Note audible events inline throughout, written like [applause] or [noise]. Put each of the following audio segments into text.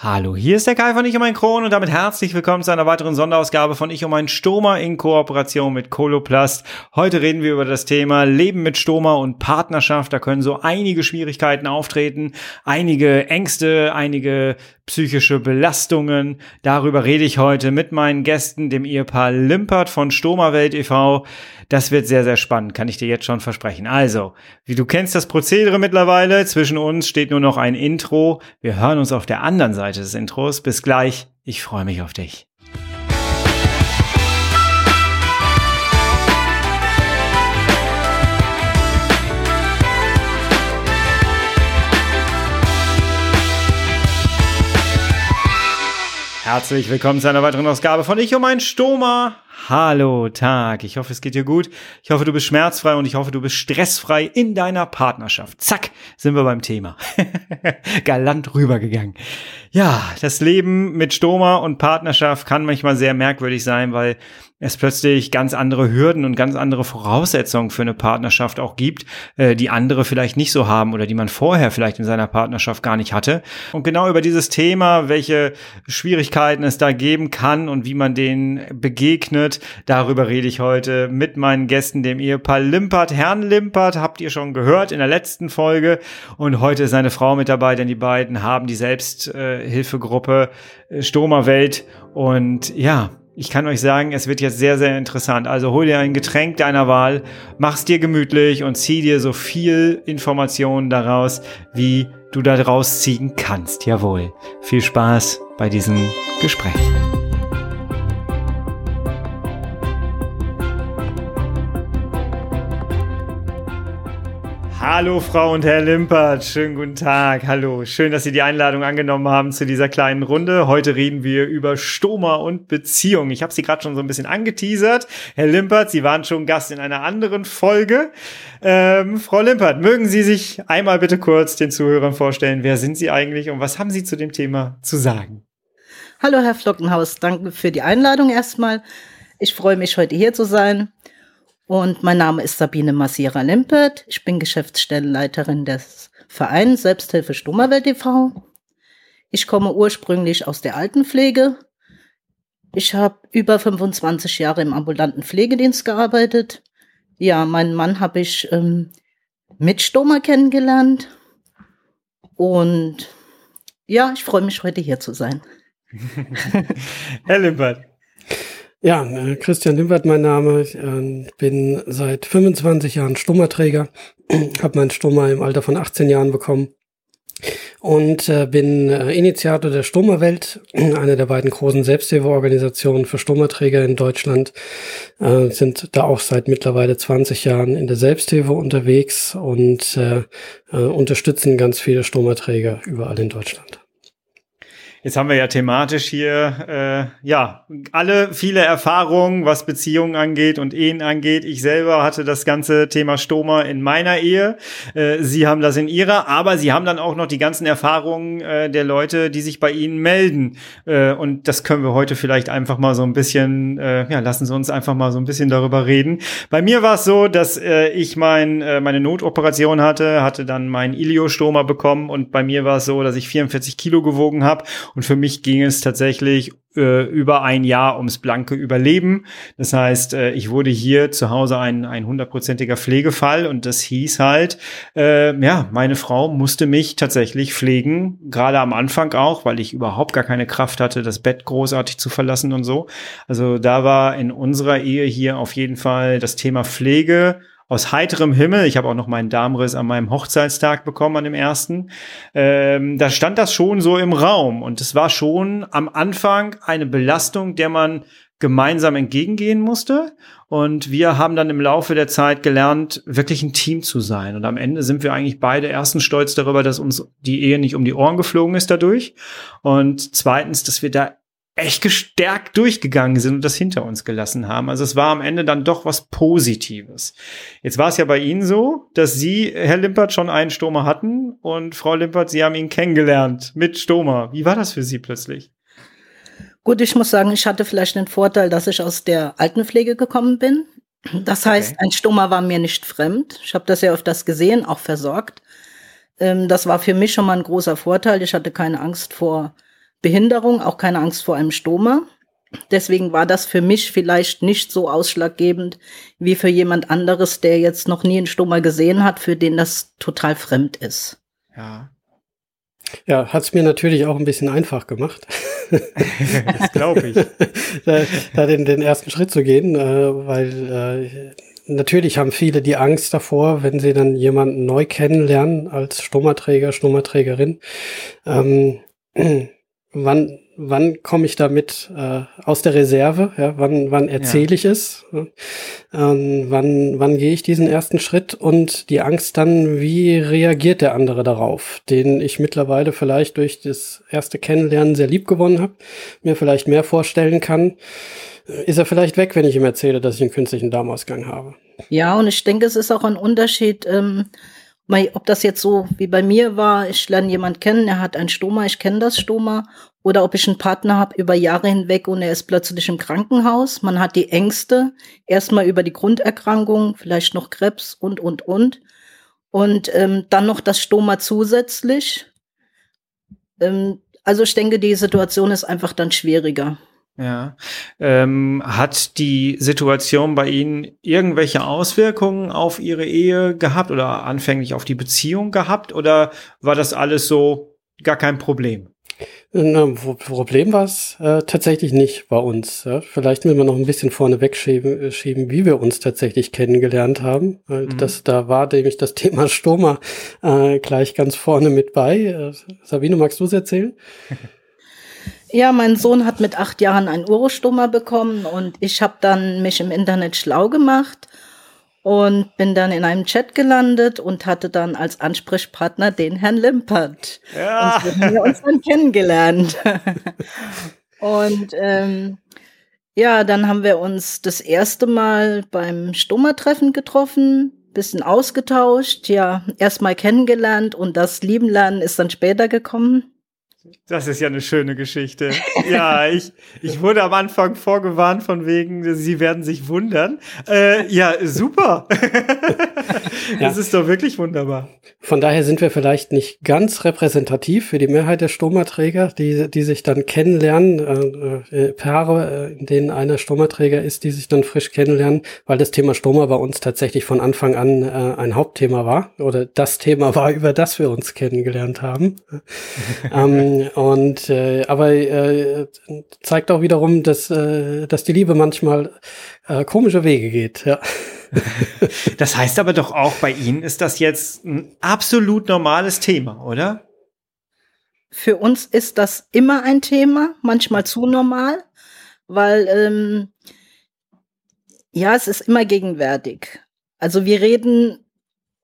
Hallo, hier ist der Kai von Ich um ein Kron und damit herzlich willkommen zu einer weiteren Sonderausgabe von Ich um ein Stoma in Kooperation mit Coloplast. Heute reden wir über das Thema Leben mit Stoma und Partnerschaft. Da können so einige Schwierigkeiten auftreten, einige Ängste, einige psychische Belastungen. Darüber rede ich heute mit meinen Gästen, dem Ehepaar Limpert von Stomawelt e.V. Das wird sehr, sehr spannend, kann ich dir jetzt schon versprechen. Also, wie du kennst das Prozedere mittlerweile, zwischen uns steht nur noch ein Intro. Wir hören uns auf der anderen Seite des Intros. Bis gleich, ich freue mich auf dich. Herzlich willkommen zu einer weiteren Ausgabe von Ich um ein Stoma. Hallo Tag, ich hoffe es geht dir gut. Ich hoffe du bist schmerzfrei und ich hoffe du bist stressfrei in deiner Partnerschaft. Zack, sind wir beim Thema. [laughs] Galant rübergegangen. Ja, das Leben mit Stoma und Partnerschaft kann manchmal sehr merkwürdig sein, weil es plötzlich ganz andere Hürden und ganz andere Voraussetzungen für eine Partnerschaft auch gibt, äh, die andere vielleicht nicht so haben oder die man vorher vielleicht in seiner Partnerschaft gar nicht hatte. Und genau über dieses Thema, welche Schwierigkeiten es da geben kann und wie man denen begegnet, darüber rede ich heute mit meinen Gästen, dem Ehepaar Limpert. Herrn Limpert habt ihr schon gehört in der letzten Folge und heute ist seine Frau mit dabei, denn die beiden haben die Selbsthilfegruppe äh, Stoma Welt und ja, ich kann euch sagen, es wird jetzt sehr, sehr interessant. Also hol dir ein Getränk deiner Wahl, mach's dir gemütlich und zieh dir so viel Informationen daraus, wie du da draus ziehen kannst. Jawohl. Viel Spaß bei diesem Gespräch. Hallo Frau und Herr Limpert, schönen guten Tag. Hallo, schön, dass Sie die Einladung angenommen haben zu dieser kleinen Runde. Heute reden wir über Stoma und Beziehung. Ich habe Sie gerade schon so ein bisschen angeteasert. Herr Limpert, Sie waren schon Gast in einer anderen Folge. Ähm, Frau Limpert, mögen Sie sich einmal bitte kurz den Zuhörern vorstellen, wer sind Sie eigentlich und was haben Sie zu dem Thema zu sagen? Hallo Herr Flockenhaus, danke für die Einladung erstmal. Ich freue mich, heute hier zu sein. Und mein Name ist Sabine Massira Limpert. Ich bin Geschäftsstellenleiterin des Vereins Selbsthilfe Stummerwelt e.V. Ich komme ursprünglich aus der Altenpflege. Ich habe über 25 Jahre im ambulanten Pflegedienst gearbeitet. Ja, meinen Mann habe ich ähm, mit Stoma kennengelernt. Und ja, ich freue mich, heute hier zu sein. [laughs] Herr Limpert, ja, äh, Christian Limbert mein Name. Ich äh, bin seit 25 Jahren Stummerträger, [clears throat] habe meinen Stummer im Alter von 18 Jahren bekommen und äh, bin Initiator der Stummerwelt, [clears throat] eine der beiden großen Selbsthilfeorganisationen für Stummerträger in Deutschland, sind da auch seit mittlerweile 20 Jahren in der Selbsthilfe unterwegs und unterstützen ganz viele Stummerträger überall in Deutschland. Jetzt haben wir ja thematisch hier, äh, ja, alle viele Erfahrungen, was Beziehungen angeht und Ehen angeht. Ich selber hatte das ganze Thema Stoma in meiner Ehe. Äh, Sie haben das in Ihrer, aber Sie haben dann auch noch die ganzen Erfahrungen äh, der Leute, die sich bei Ihnen melden. Äh, und das können wir heute vielleicht einfach mal so ein bisschen, äh, ja, lassen Sie uns einfach mal so ein bisschen darüber reden. Bei mir war es so, dass äh, ich mein, äh, meine Notoperation hatte, hatte dann mein Iliostoma bekommen und bei mir war es so, dass ich 44 Kilo gewogen habe und für mich ging es tatsächlich äh, über ein Jahr ums blanke Überleben. Das heißt, äh, ich wurde hier zu Hause ein ein hundertprozentiger Pflegefall und das hieß halt, äh, ja, meine Frau musste mich tatsächlich pflegen, gerade am Anfang auch, weil ich überhaupt gar keine Kraft hatte, das Bett großartig zu verlassen und so. Also da war in unserer Ehe hier auf jeden Fall das Thema Pflege aus heiterem Himmel. Ich habe auch noch meinen Darmriss an meinem Hochzeitstag bekommen, an dem ersten. Ähm, da stand das schon so im Raum. Und es war schon am Anfang eine Belastung, der man gemeinsam entgegengehen musste. Und wir haben dann im Laufe der Zeit gelernt, wirklich ein Team zu sein. Und am Ende sind wir eigentlich beide erstens stolz darüber, dass uns die Ehe nicht um die Ohren geflogen ist dadurch. Und zweitens, dass wir da echt gestärkt durchgegangen sind und das hinter uns gelassen haben. Also es war am Ende dann doch was Positives. Jetzt war es ja bei Ihnen so, dass Sie, Herr Limpert, schon einen Stoma hatten und Frau Limpert, Sie haben ihn kennengelernt mit Stoma. Wie war das für Sie plötzlich? Gut, ich muss sagen, ich hatte vielleicht den Vorteil, dass ich aus der Altenpflege gekommen bin. Das heißt, okay. ein Stoma war mir nicht fremd. Ich habe das ja öfters gesehen, auch versorgt. Ähm, das war für mich schon mal ein großer Vorteil. Ich hatte keine Angst vor Behinderung, auch keine Angst vor einem Stoma. Deswegen war das für mich vielleicht nicht so ausschlaggebend wie für jemand anderes, der jetzt noch nie einen Stoma gesehen hat, für den das total fremd ist. Ja. Ja, hat's mir natürlich auch ein bisschen einfach gemacht. [laughs] das glaube ich. [laughs] da, da den, den ersten Schritt zu gehen, äh, weil äh, natürlich haben viele die Angst davor, wenn sie dann jemanden neu kennenlernen als Stommerträger, Stommerträgerin. Ähm, wann wann komme ich damit äh, aus der Reserve? Ja, wann wann erzähle ja. ich es? Ähm, wann wann gehe ich diesen ersten Schritt? Und die Angst dann, wie reagiert der andere darauf, den ich mittlerweile vielleicht durch das erste Kennenlernen sehr lieb gewonnen habe, mir vielleicht mehr vorstellen kann. Ist er vielleicht weg, wenn ich ihm erzähle, dass ich einen künstlichen Darmausgang habe? Ja, und ich denke, es ist auch ein Unterschied, ähm, ob das jetzt so wie bei mir war, ich lerne jemand kennen, er hat ein Stoma, ich kenne das Stoma, oder ob ich einen Partner habe über Jahre hinweg und er ist plötzlich im Krankenhaus. Man hat die Ängste, erstmal über die Grunderkrankung, vielleicht noch Krebs und, und, und. Und ähm, dann noch das Stoma zusätzlich. Ähm, also ich denke, die Situation ist einfach dann schwieriger. Ja. Ähm, hat die Situation bei Ihnen irgendwelche Auswirkungen auf Ihre Ehe gehabt oder anfänglich auf die Beziehung gehabt oder war das alles so gar kein Problem? Na, Problem war es äh, tatsächlich nicht bei uns. Ja? Vielleicht will man noch ein bisschen vorne wegschieben, äh, schieben, wie wir uns tatsächlich kennengelernt haben. Mhm. Das, da war nämlich das [laughs] Thema Stoma äh, gleich ganz vorne mit bei. Äh, Sabine, magst du es erzählen? [laughs] Ja, mein Sohn hat mit acht Jahren ein Urostoma bekommen und ich habe dann mich im Internet schlau gemacht und bin dann in einem Chat gelandet und hatte dann als Ansprechpartner den Herrn Limpert. Ja. Und so haben wir uns dann kennengelernt. [laughs] und ähm, ja, dann haben wir uns das erste Mal beim Stoma-Treffen getroffen, bisschen ausgetauscht, ja, erstmal kennengelernt und das Lieben lernen ist dann später gekommen. Das ist ja eine schöne Geschichte. Ja, ich, ich wurde am Anfang vorgewarnt von wegen, Sie werden sich wundern. Äh, ja, super. [laughs] das [laughs] ja. ist doch wirklich wunderbar. Von daher sind wir vielleicht nicht ganz repräsentativ für die Mehrheit der Stomaträger, die, die sich dann kennenlernen, äh, äh, Paare, äh, in denen einer Stomaträger ist, die sich dann frisch kennenlernen, weil das Thema Stoma bei uns tatsächlich von Anfang an äh, ein Hauptthema war oder das Thema war, [laughs] über das wir uns kennengelernt haben. [laughs] ähm, und äh, aber äh, zeigt auch wiederum, dass, äh, dass die Liebe manchmal äh, komische Wege geht, ja. [laughs] das heißt aber doch auch, bei Ihnen ist das jetzt ein absolut normales Thema, oder? Für uns ist das immer ein Thema, manchmal zu normal, weil ähm, ja, es ist immer gegenwärtig. Also wir reden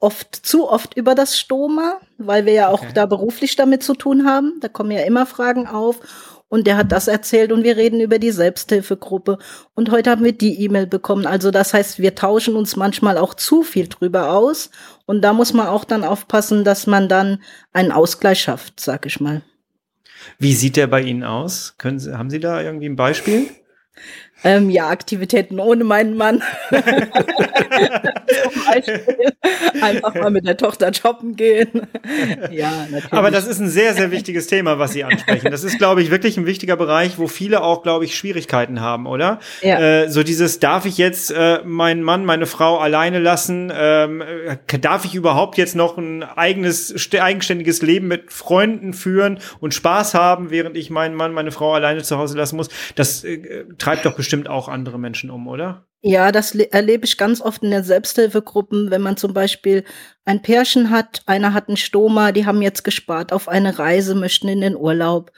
oft zu oft über das Stoma, weil wir ja auch okay. da beruflich damit zu tun haben. Da kommen ja immer Fragen auf. Und der hat das erzählt und wir reden über die Selbsthilfegruppe. Und heute haben wir die E-Mail bekommen. Also das heißt, wir tauschen uns manchmal auch zu viel drüber aus. Und da muss man auch dann aufpassen, dass man dann einen Ausgleich schafft, sag ich mal. Wie sieht der bei Ihnen aus? Können Sie, haben Sie da irgendwie ein Beispiel? Ähm, ja, Aktivitäten ohne meinen Mann. [laughs] Zum Beispiel einfach mal mit der Tochter shoppen gehen. ja, natürlich. Aber das ist ein sehr, sehr wichtiges Thema, was Sie ansprechen. Das ist, glaube ich, wirklich ein wichtiger Bereich, wo viele auch, glaube ich, Schwierigkeiten haben, oder? Ja. Äh, so dieses, darf ich jetzt äh, meinen Mann, meine Frau alleine lassen? Ähm, äh, darf ich überhaupt jetzt noch ein eigenes, eigenständiges Leben mit Freunden führen und Spaß haben, während ich meinen Mann, meine Frau alleine zu Hause lassen muss? Das äh, treibt doch bestimmt bestimmt auch andere Menschen um, oder? Ja, das erlebe ich ganz oft in den Selbsthilfegruppen, wenn man zum Beispiel ein Pärchen hat, einer hat einen Stoma, die haben jetzt gespart auf eine Reise, möchten in den Urlaub.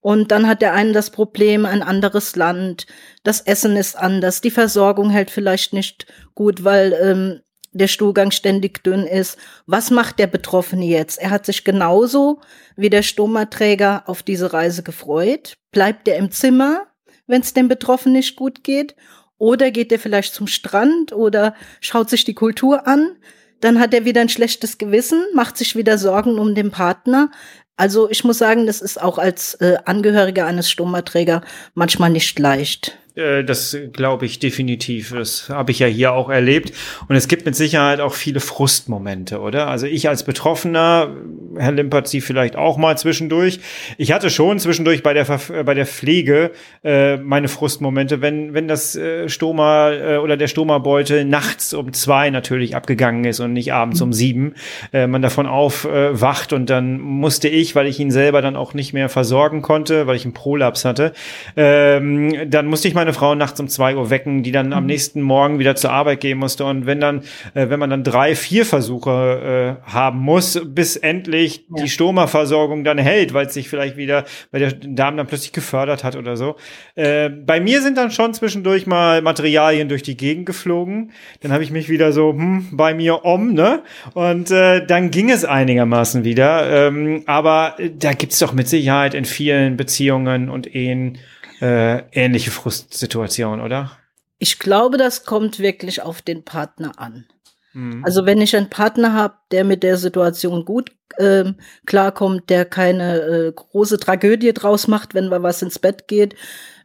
Und dann hat der eine das Problem, ein anderes Land, das Essen ist anders, die Versorgung hält vielleicht nicht gut, weil ähm, der Stuhlgang ständig dünn ist. Was macht der Betroffene jetzt? Er hat sich genauso wie der Stomaträger auf diese Reise gefreut. Bleibt er im Zimmer? Wenn es dem Betroffenen nicht gut geht. Oder geht er vielleicht zum Strand oder schaut sich die Kultur an. Dann hat er wieder ein schlechtes Gewissen, macht sich wieder Sorgen um den Partner. Also ich muss sagen, das ist auch als äh, Angehöriger eines Stommerträger manchmal nicht leicht. Äh, das glaube ich definitiv. Das habe ich ja hier auch erlebt. Und es gibt mit Sicherheit auch viele Frustmomente, oder? Also ich als Betroffener, Herr Limpert, Sie vielleicht auch mal zwischendurch. Ich hatte schon zwischendurch bei der, bei der Pflege äh, meine Frustmomente, wenn, wenn das äh, Stoma äh, oder der Stoma-Beutel nachts um zwei natürlich abgegangen ist und nicht abends um sieben, äh, man davon aufwacht und dann musste ich, weil ich ihn selber dann auch nicht mehr versorgen konnte, weil ich einen Prolaps hatte, ähm, dann musste ich meine Frau nachts um zwei Uhr wecken, die dann am mhm. nächsten Morgen wieder zur Arbeit gehen musste. Und wenn dann, äh, wenn man dann drei, vier Versuche äh, haben muss, bis endlich ja. die Stoma-Versorgung dann hält, weil es sich vielleicht wieder, weil der Darm dann plötzlich gefördert hat oder so. Äh, bei mir sind dann schon zwischendurch mal Materialien durch die Gegend geflogen. Dann habe ich mich wieder so hm, bei mir um, ne? Und äh, dann ging es einigermaßen wieder. Ähm, aber da gibt's doch mit Sicherheit in vielen Beziehungen und Ehen äh, ähnliche Frustsituation, oder? Ich glaube, das kommt wirklich auf den Partner an. Mhm. Also wenn ich einen Partner habe, der mit der Situation gut äh, klarkommt, der keine äh, große Tragödie draus macht, wenn man was ins Bett geht,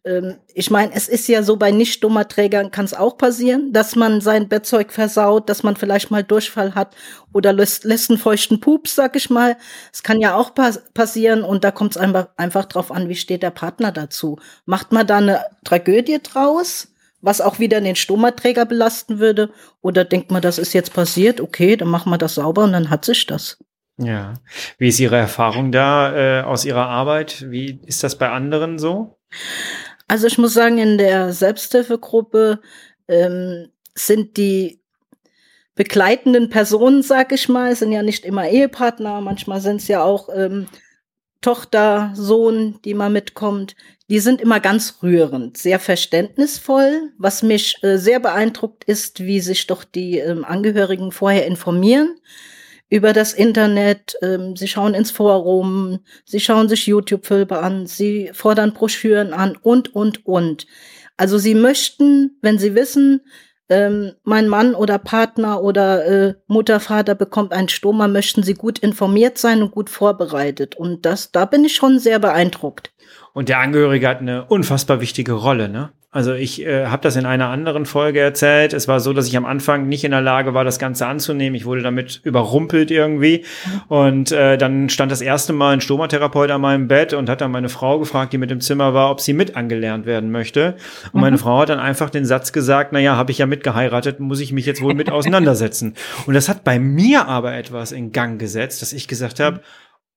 ähm, ich meine, es ist ja so, bei nicht dummer Trägern kann es auch passieren, dass man sein Bettzeug versaut, dass man vielleicht mal Durchfall hat oder lässt, lässt einen feuchten Pups, sag ich mal. Es kann ja auch pas passieren und da kommt es einfach, einfach drauf an, wie steht der Partner dazu. Macht man da eine Tragödie draus? was auch wieder den Stomaträger belasten würde? Oder denkt man, das ist jetzt passiert, okay, dann machen wir das sauber und dann hat sich das. Ja. Wie ist Ihre Erfahrung da äh, aus Ihrer Arbeit? Wie ist das bei anderen so? Also ich muss sagen, in der Selbsthilfegruppe ähm, sind die begleitenden Personen, sag ich mal, sind ja nicht immer Ehepartner, manchmal sind es ja auch ähm, Tochter, Sohn, die mal mitkommt. Die sind immer ganz rührend, sehr verständnisvoll. Was mich äh, sehr beeindruckt ist, wie sich doch die ähm, Angehörigen vorher informieren über das Internet. Ähm, sie schauen ins Forum, sie schauen sich YouTube-Filme an, sie fordern Broschüren an und, und, und. Also sie möchten, wenn sie wissen, ähm, mein Mann oder Partner oder äh, Mutter, Vater bekommt einen Stoma, möchten sie gut informiert sein und gut vorbereitet. Und das, da bin ich schon sehr beeindruckt. Und der Angehörige hat eine unfassbar wichtige Rolle, ne? Also ich äh, habe das in einer anderen Folge erzählt. Es war so, dass ich am Anfang nicht in der Lage war, das Ganze anzunehmen. Ich wurde damit überrumpelt irgendwie. Und äh, dann stand das erste Mal ein Stomatherapeut an meinem Bett und hat dann meine Frau gefragt, die mit im Zimmer war, ob sie mit angelernt werden möchte. Und mhm. meine Frau hat dann einfach den Satz gesagt, naja, habe ich ja mitgeheiratet, muss ich mich jetzt wohl mit auseinandersetzen. [laughs] Und das hat bei mir aber etwas in Gang gesetzt, dass ich gesagt habe,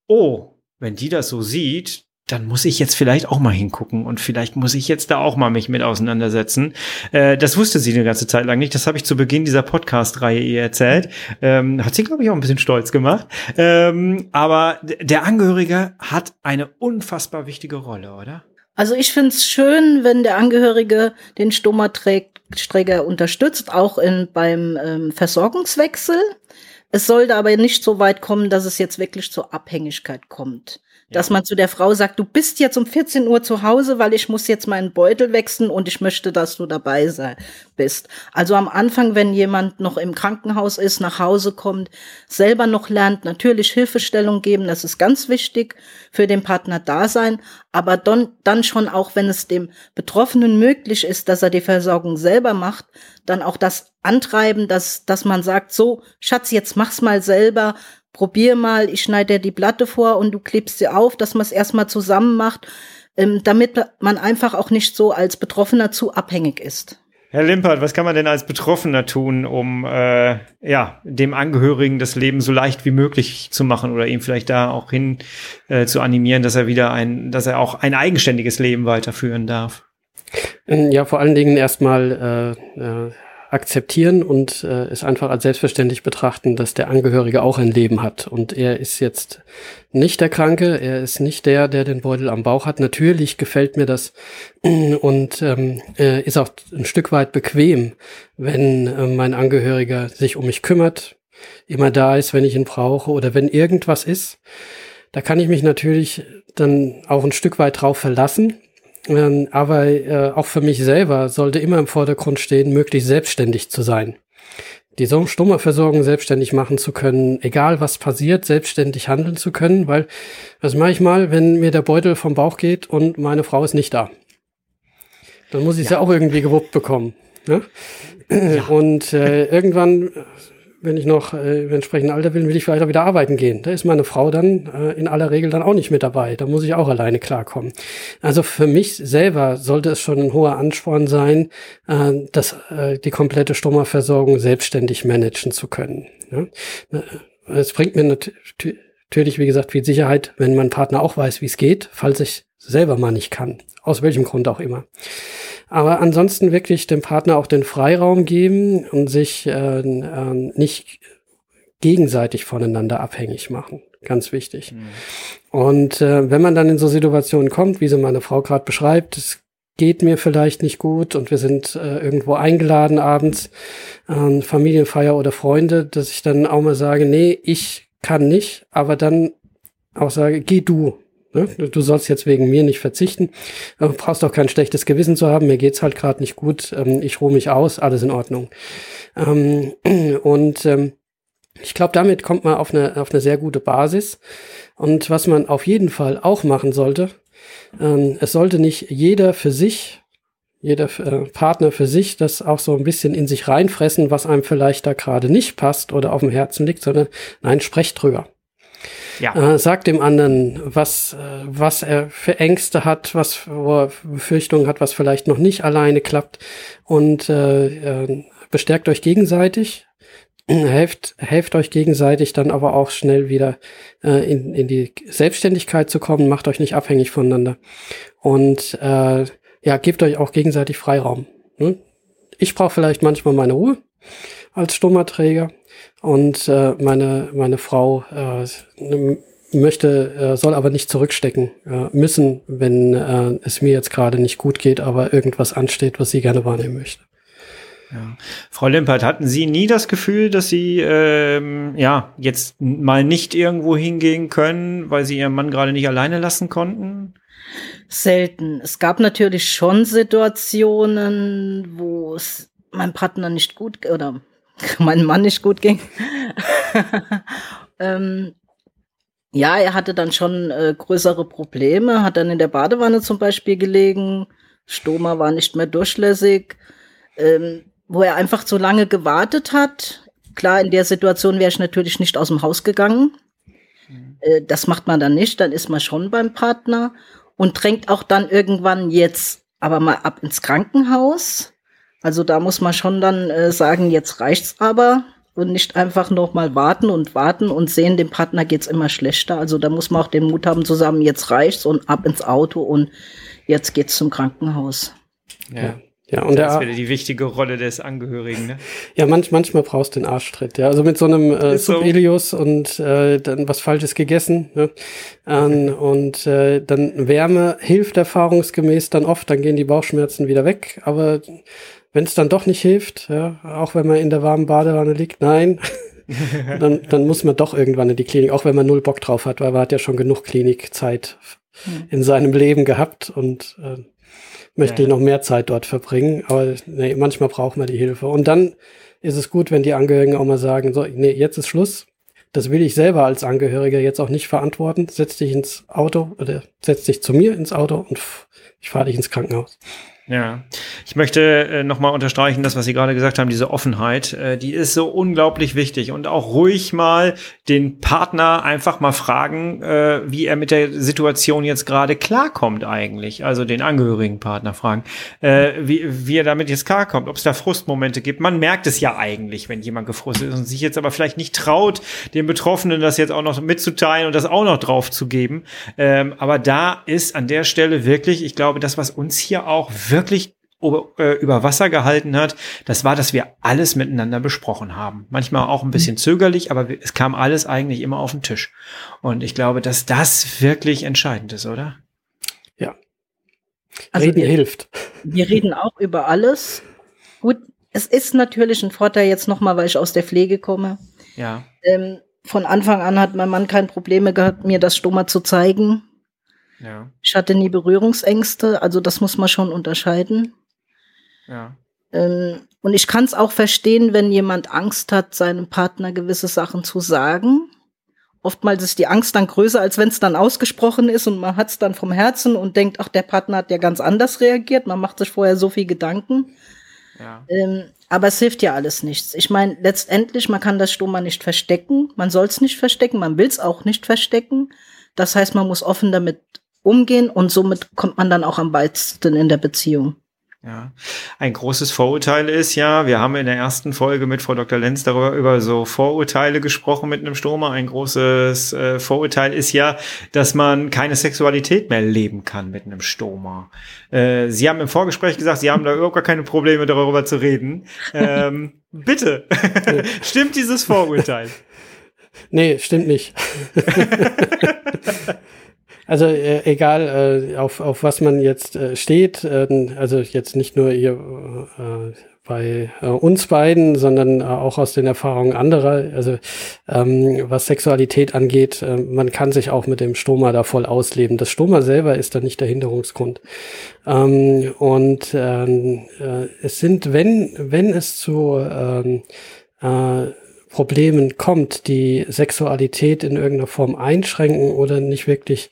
oh, wenn die das so sieht, dann muss ich jetzt vielleicht auch mal hingucken und vielleicht muss ich jetzt da auch mal mich mit auseinandersetzen. Äh, das wusste sie eine ganze Zeit lang nicht. Das habe ich zu Beginn dieser Podcast-Reihe ihr erzählt. Ähm, hat sie, glaube ich, auch ein bisschen stolz gemacht. Ähm, aber der Angehörige hat eine unfassbar wichtige Rolle, oder? Also ich finde es schön, wenn der Angehörige den Stomaträger unterstützt, auch in, beim ähm, Versorgungswechsel. Es sollte aber nicht so weit kommen, dass es jetzt wirklich zur Abhängigkeit kommt. Dass man zu der Frau sagt, du bist jetzt um 14 Uhr zu Hause, weil ich muss jetzt meinen Beutel wechseln und ich möchte, dass du dabei sei, bist. Also am Anfang, wenn jemand noch im Krankenhaus ist, nach Hause kommt, selber noch lernt, natürlich Hilfestellung geben, das ist ganz wichtig für den Partner da sein, aber dann, dann schon auch, wenn es dem Betroffenen möglich ist, dass er die Versorgung selber macht, dann auch das antreiben, dass, dass man sagt, so, Schatz, jetzt mach's mal selber, probier mal, ich schneide dir die Platte vor und du klebst sie auf, dass man es erstmal zusammen macht, ähm, damit man einfach auch nicht so als Betroffener zu abhängig ist. Herr Limpert, was kann man denn als Betroffener tun, um äh, ja dem Angehörigen das Leben so leicht wie möglich zu machen oder ihm vielleicht da auch hin äh, zu animieren, dass er wieder ein, dass er auch ein eigenständiges Leben weiterführen darf? Ja, vor allen Dingen erstmal äh, äh, akzeptieren und äh, es einfach als selbstverständlich betrachten, dass der Angehörige auch ein Leben hat. Und er ist jetzt nicht der Kranke, er ist nicht der, der den Beutel am Bauch hat. Natürlich gefällt mir das [clears throat] und ähm, äh, ist auch ein Stück weit bequem, wenn äh, mein Angehöriger sich um mich kümmert, immer da ist, wenn ich ihn brauche oder wenn irgendwas ist. Da kann ich mich natürlich dann auch ein Stück weit drauf verlassen ähm, aber äh, auch für mich selber sollte immer im Vordergrund stehen, möglichst selbstständig zu sein. Die Stummerversorgung selbstständig machen zu können, egal was passiert, selbstständig handeln zu können, weil was mache ich mal, wenn mir der Beutel vom Bauch geht und meine Frau ist nicht da? Dann muss ich es ja. ja. auch irgendwie gewuppt bekommen. Ne? Ja. Und äh, irgendwann wenn ich noch äh, entsprechend Alter bin, will ich vielleicht auch wieder arbeiten gehen. Da ist meine Frau dann äh, in aller Regel dann auch nicht mit dabei. Da muss ich auch alleine klarkommen. Also für mich selber sollte es schon ein hoher Ansporn sein, äh, dass äh, die komplette Stromerversorgung selbstständig managen zu können. Ja? Äh, es bringt mir natürlich, wie gesagt, viel Sicherheit, wenn mein Partner auch weiß, wie es geht, falls ich selber mal nicht kann. Aus welchem Grund auch immer. Aber ansonsten wirklich dem Partner auch den Freiraum geben und sich äh, äh, nicht gegenseitig voneinander abhängig machen. Ganz wichtig. Mhm. Und äh, wenn man dann in so Situationen kommt, wie sie meine Frau gerade beschreibt, es geht mir vielleicht nicht gut und wir sind äh, irgendwo eingeladen abends, äh, Familienfeier oder Freunde, dass ich dann auch mal sage, nee, ich kann nicht, aber dann auch sage, geh du, Ne? Du sollst jetzt wegen mir nicht verzichten. Du brauchst auch kein schlechtes Gewissen zu haben. Mir geht's halt gerade nicht gut. Ähm, ich ruhe mich aus. Alles in Ordnung. Ähm, [clears throat] und ähm, ich glaube, damit kommt man auf eine, auf eine sehr gute Basis. Und was man auf jeden Fall auch machen sollte, es sollte nicht jeder für sich jeder äh, Partner für sich das auch so ein bisschen in sich reinfressen, was einem vielleicht da gerade nicht passt oder auf dem Herzen liegt, sondern nein, sprecht drüber. Ja. Äh, sagt dem anderen, was, äh, was er für Ängste hat, was er Befürchtungen hat, was vielleicht noch nicht alleine klappt und äh, äh, bestärkt euch gegenseitig. [clears throat] Helft, helft euch gegenseitig dann aber auch schnell wieder äh, in, in die Selbstständigkeit zu kommen, macht euch nicht abhängig voneinander und äh, ja, gebt euch auch gegenseitig Freiraum. Ne? Ich brauche vielleicht manchmal meine Ruhe als Stummerträger und äh, meine, meine Frau äh, möchte, äh, soll aber nicht zurückstecken äh, müssen, wenn äh, es mir jetzt gerade nicht gut geht, aber irgendwas ansteht, was sie gerne wahrnehmen möchte. Ja. Frau Limpert, hatten Sie nie das Gefühl, dass Sie ähm, ja jetzt mal nicht irgendwo hingehen können, weil Sie Ihren Mann gerade nicht alleine lassen konnten? Selten. Es gab natürlich schon Situationen, wo es meinem Partner nicht gut oder [laughs] meinem Mann nicht gut ging. [laughs] ähm, ja, er hatte dann schon äh, größere Probleme, hat dann in der Badewanne zum Beispiel gelegen, Stoma war nicht mehr durchlässig, ähm, wo er einfach zu lange gewartet hat. Klar, in der Situation wäre ich natürlich nicht aus dem Haus gegangen. Mhm. Äh, das macht man dann nicht, dann ist man schon beim Partner und drängt auch dann irgendwann jetzt aber mal ab ins Krankenhaus. Also da muss man schon dann äh, sagen, jetzt reicht's aber und nicht einfach noch mal warten und warten und sehen, dem Partner geht's immer schlechter. Also da muss man auch den Mut haben, zusammen jetzt reicht's und ab ins Auto und jetzt geht's zum Krankenhaus. Ja. Ja, und das ist wieder die wichtige Rolle des Angehörigen, ne? Ja, manch, manchmal brauchst du den Arschtritt, ja. Also mit so einem äh, Subelius so. und äh, dann was Falsches gegessen, ne? Ähm, [laughs] und äh, dann Wärme hilft erfahrungsgemäß dann oft, dann gehen die Bauchschmerzen wieder weg, aber wenn es dann doch nicht hilft, ja, auch wenn man in der warmen Badewanne liegt, nein, [laughs] dann, dann muss man doch irgendwann in die Klinik, auch wenn man null Bock drauf hat, weil man hat ja schon genug Klinikzeit hm. in seinem Leben gehabt und äh, möchte ja. noch mehr Zeit dort verbringen. Aber nee, manchmal braucht man die Hilfe. Und dann ist es gut, wenn die Angehörigen auch mal sagen, so, nee, jetzt ist Schluss. Das will ich selber als Angehöriger jetzt auch nicht verantworten. Setz dich ins Auto oder setz dich zu mir ins Auto und ich fahre dich ins Krankenhaus. Ja, ich möchte äh, nochmal unterstreichen, das, was Sie gerade gesagt haben, diese Offenheit, äh, die ist so unglaublich wichtig und auch ruhig mal den Partner einfach mal fragen, äh, wie er mit der Situation jetzt gerade klarkommt eigentlich, also den angehörigen Partner fragen, äh, wie, wie er damit jetzt klarkommt, ob es da Frustmomente gibt. Man merkt es ja eigentlich, wenn jemand gefrustet ist und sich jetzt aber vielleicht nicht traut, dem Betroffenen das jetzt auch noch mitzuteilen und das auch noch drauf zu geben. Ähm, aber da ist an der Stelle wirklich, ich glaube, das, was uns hier auch äh, über Wasser gehalten hat, das war, dass wir alles miteinander besprochen haben. Manchmal auch ein bisschen zögerlich, aber es kam alles eigentlich immer auf den Tisch. Und ich glaube, dass das wirklich entscheidend ist, oder? Ja. Also reden wir, hilft. Wir reden auch über alles. Gut, es ist natürlich ein Vorteil jetzt nochmal, weil ich aus der Pflege komme. Ja. Ähm, von Anfang an hat mein Mann keine Probleme gehabt, mir das Stoma zu zeigen. Ja. Ich hatte nie Berührungsängste, also das muss man schon unterscheiden. Ja. Ähm, und ich kann es auch verstehen, wenn jemand Angst hat, seinem Partner gewisse Sachen zu sagen Oftmals ist die Angst dann größer, als wenn es dann ausgesprochen ist und man hat es dann vom Herzen und denkt, ach, der Partner hat ja ganz anders reagiert. Man macht sich vorher so viel Gedanken. Ja. Ähm, aber es hilft ja alles nichts. Ich meine, letztendlich, man kann das Stoma nicht verstecken. Man soll es nicht verstecken, man will es auch nicht verstecken. Das heißt, man muss offen damit umgehen und somit kommt man dann auch am weitesten in der Beziehung. Ja, ein großes Vorurteil ist ja, wir haben in der ersten Folge mit Frau Dr. Lenz darüber über so Vorurteile gesprochen mit einem Stoma. Ein großes äh, Vorurteil ist ja, dass man keine Sexualität mehr leben kann mit einem Stoma. Äh, Sie haben im Vorgespräch gesagt, Sie haben da überhaupt gar keine Probleme darüber zu reden. Ähm, [laughs] bitte, [laughs] stimmt dieses Vorurteil? Nee, stimmt nicht. [laughs] Also äh, egal, äh, auf, auf was man jetzt äh, steht, äh, also jetzt nicht nur hier äh, bei äh, uns beiden, sondern äh, auch aus den Erfahrungen anderer. Also ähm, was Sexualität angeht, man kann sich auch mit dem Stoma da voll ausleben. Das Stoma selber ist da nicht der Hinderungsgrund. Ähm, und ähm, äh, es sind, wenn, wenn es zu ähm, äh, Problemen kommt, die Sexualität in irgendeiner Form einschränken oder nicht wirklich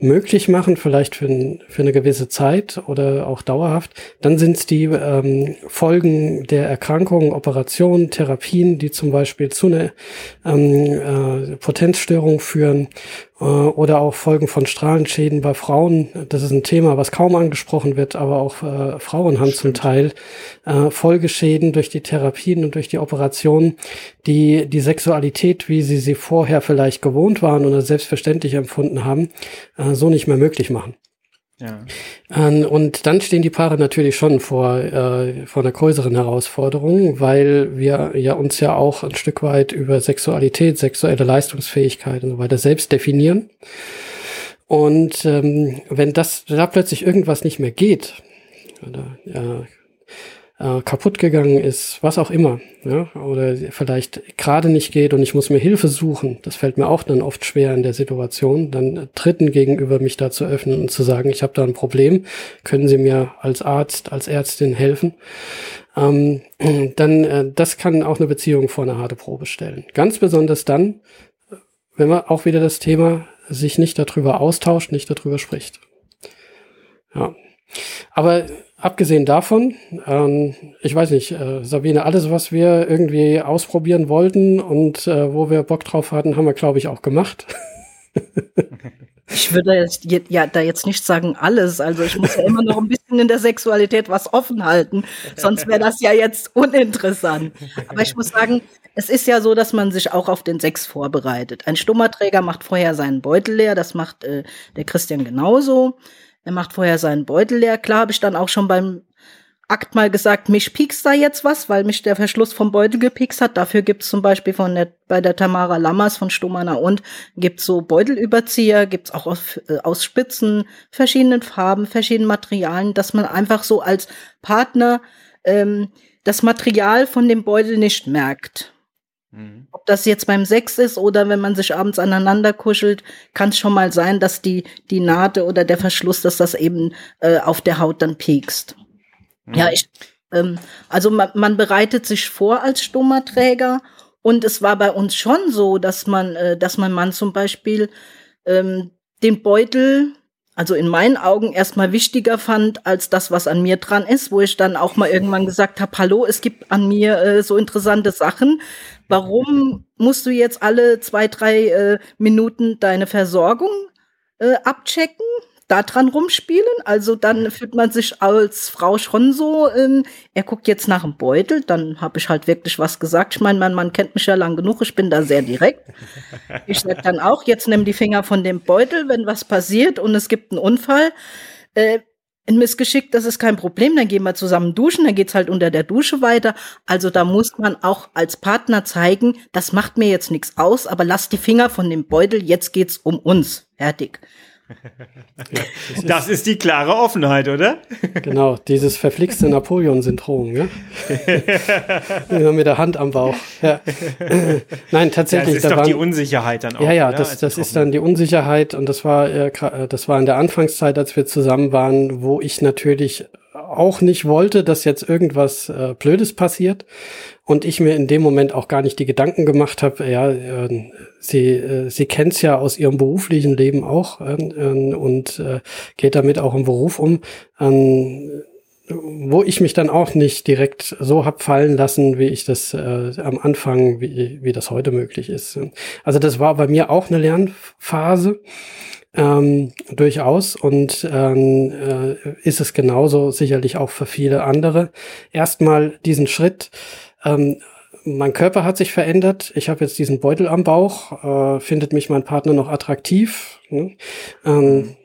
möglich machen, vielleicht für, für eine gewisse Zeit oder auch dauerhaft, dann sind es die ähm, Folgen der Erkrankungen, Operationen, Therapien, die zum Beispiel zu einer ähm, äh, Potenzstörung führen äh, oder auch Folgen von Strahlenschäden bei Frauen. Das ist ein Thema, was kaum angesprochen wird, aber auch äh, Frauen haben Stimmt. zum Teil äh, Folgeschäden durch die Therapien und durch die Operationen, die die Sexualität, wie sie sie vorher vielleicht gewohnt waren oder selbstverständlich empfunden haben, äh, so nicht mehr möglich machen. Ja. Ähm, und dann stehen die Paare natürlich schon vor, äh, vor einer größeren Herausforderung, weil wir ja uns ja auch ein Stück weit über Sexualität, sexuelle Leistungsfähigkeit und so weiter selbst definieren. Und ähm, wenn das da plötzlich irgendwas nicht mehr geht, oder, ja, äh, kaputt gegangen ist, was auch immer, ja, oder vielleicht gerade nicht geht und ich muss mir Hilfe suchen, das fällt mir auch dann oft schwer in der Situation, dann Dritten gegenüber mich da zu öffnen und zu sagen, ich habe da ein Problem, können Sie mir als Arzt, als Ärztin helfen? Ähm, [clears throat] dann, äh, das kann auch eine Beziehung vor eine harte Probe stellen. Ganz besonders dann, wenn man auch wieder das Thema sich nicht darüber austauscht, nicht darüber spricht. Ja. Aber abgesehen davon, ähm, ich weiß nicht, äh, Sabine, alles, was wir irgendwie ausprobieren wollten und äh, wo wir Bock drauf hatten, haben wir, glaube ich, auch gemacht. Ich würde jetzt, ja da jetzt nicht sagen alles. Also ich muss ja immer noch ein bisschen in der Sexualität was offen halten. Sonst wäre das ja jetzt uninteressant. Aber ich muss sagen, es ist ja so, dass man sich auch auf den Sex vorbereitet. Ein Stummerträger macht vorher seinen Beutel leer. Das macht äh, der Christian genauso. Er macht vorher seinen Beutel leer. Klar habe ich dann auch schon beim Akt mal gesagt, mich piekst da jetzt was, weil mich der Verschluss vom Beutel gepiekst hat. Dafür gibt's zum Beispiel von der, bei der Tamara Lammers von Stumana und gibt's so Beutelüberzieher, gibt's auch aus, äh, aus Spitzen, verschiedenen Farben, verschiedenen Materialien, dass man einfach so als Partner ähm, das Material von dem Beutel nicht merkt. Mhm. Ob das jetzt beim Sex ist oder wenn man sich abends aneinander kuschelt, kann es schon mal sein, dass die, die Naht oder der Verschluss, dass das eben äh, auf der Haut dann piekst. Mhm. Ja, ich, ähm, also man, man bereitet sich vor als Stummerträger und es war bei uns schon so, dass man, äh, dass mein Mann zum Beispiel ähm, den Beutel also in meinen Augen erstmal wichtiger fand als das, was an mir dran ist, wo ich dann auch mal irgendwann gesagt habe, hallo, es gibt an mir äh, so interessante Sachen. Warum musst du jetzt alle zwei, drei äh, Minuten deine Versorgung äh, abchecken? da dran rumspielen. Also dann fühlt man sich als Frau schon so, ähm, er guckt jetzt nach dem Beutel, dann habe ich halt wirklich was gesagt. Ich meine, mein Mann kennt mich ja lang genug, ich bin da sehr direkt. Ich sag dann auch, jetzt nimm die Finger von dem Beutel, wenn was passiert und es gibt einen Unfall. Äh, ein Missgeschick, das ist kein Problem, dann gehen wir zusammen duschen, dann geht's halt unter der Dusche weiter. Also da muss man auch als Partner zeigen, das macht mir jetzt nichts aus, aber lass die Finger von dem Beutel, jetzt geht's um uns. Fertig ja, das, [laughs] das ist, die klare Offenheit, oder? Genau, dieses verflixte Napoleon-Syndrom, ja? [laughs] Immer mit der Hand am Bauch. Ja. Nein, tatsächlich. Ja, das ist da doch waren, die Unsicherheit dann auch. Ja, ja, das, das ist dann die Unsicherheit und das war, äh, das war in der Anfangszeit, als wir zusammen waren, wo ich natürlich auch nicht wollte, dass jetzt irgendwas äh, Blödes passiert und ich mir in dem Moment auch gar nicht die Gedanken gemacht habe, ja, äh, sie, äh, sie kennt's ja aus ihrem beruflichen Leben auch äh, äh, und äh, geht damit auch im Beruf um. Ähm, wo ich mich dann auch nicht direkt so hab fallen lassen, wie ich das äh, am Anfang, wie, wie das heute möglich ist. Also das war bei mir auch eine Lernphase ähm, durchaus und ähm, äh, ist es genauso sicherlich auch für viele andere. Erstmal diesen Schritt. Ähm, mein Körper hat sich verändert. Ich habe jetzt diesen Beutel am Bauch. Äh, findet mich mein Partner noch attraktiv? Ne? Ähm,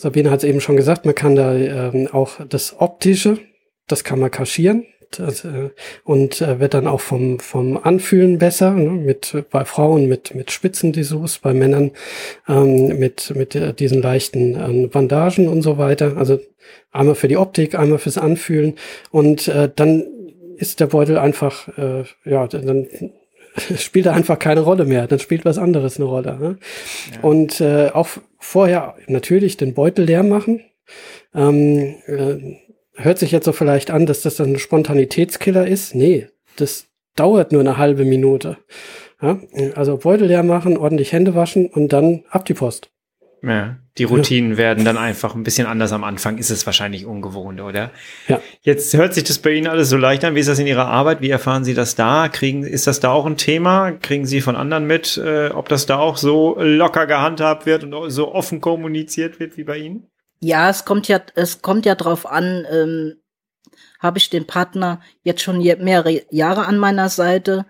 Sabine hat es eben schon gesagt, man kann da ähm, auch das Optische, das kann man kaschieren. Das, äh, und äh, wird dann auch vom, vom Anfühlen besser, ne, mit, bei Frauen mit, mit Spitzendessous, bei Männern ähm, mit, mit äh, diesen leichten äh, Bandagen und so weiter. Also einmal für die Optik, einmal fürs Anfühlen. Und äh, dann ist der Beutel einfach, äh, ja, dann [laughs] spielt er einfach keine Rolle mehr. Dann spielt was anderes eine Rolle. Ne? Ja. Und äh, auch vorher natürlich den Beutel leer machen. Ähm, äh, hört sich jetzt so vielleicht an, dass das dann ein Spontanitätskiller ist. Nee, das dauert nur eine halbe Minute. Ja? Also Beutel leer machen, ordentlich Hände waschen und dann ab die Post. Ja, die Routinen ja. werden dann einfach ein bisschen anders am Anfang, ist es wahrscheinlich ungewohnt, oder? Ja. Jetzt hört sich das bei Ihnen alles so leicht an. Wie ist das in Ihrer Arbeit? Wie erfahren Sie das da? Kriegen, ist das da auch ein Thema? Kriegen Sie von anderen mit, äh, ob das da auch so locker gehandhabt wird und so offen kommuniziert wird wie bei Ihnen? Ja, es kommt ja, es kommt ja drauf an, ähm, habe ich den Partner jetzt schon mehrere Jahre an meiner Seite,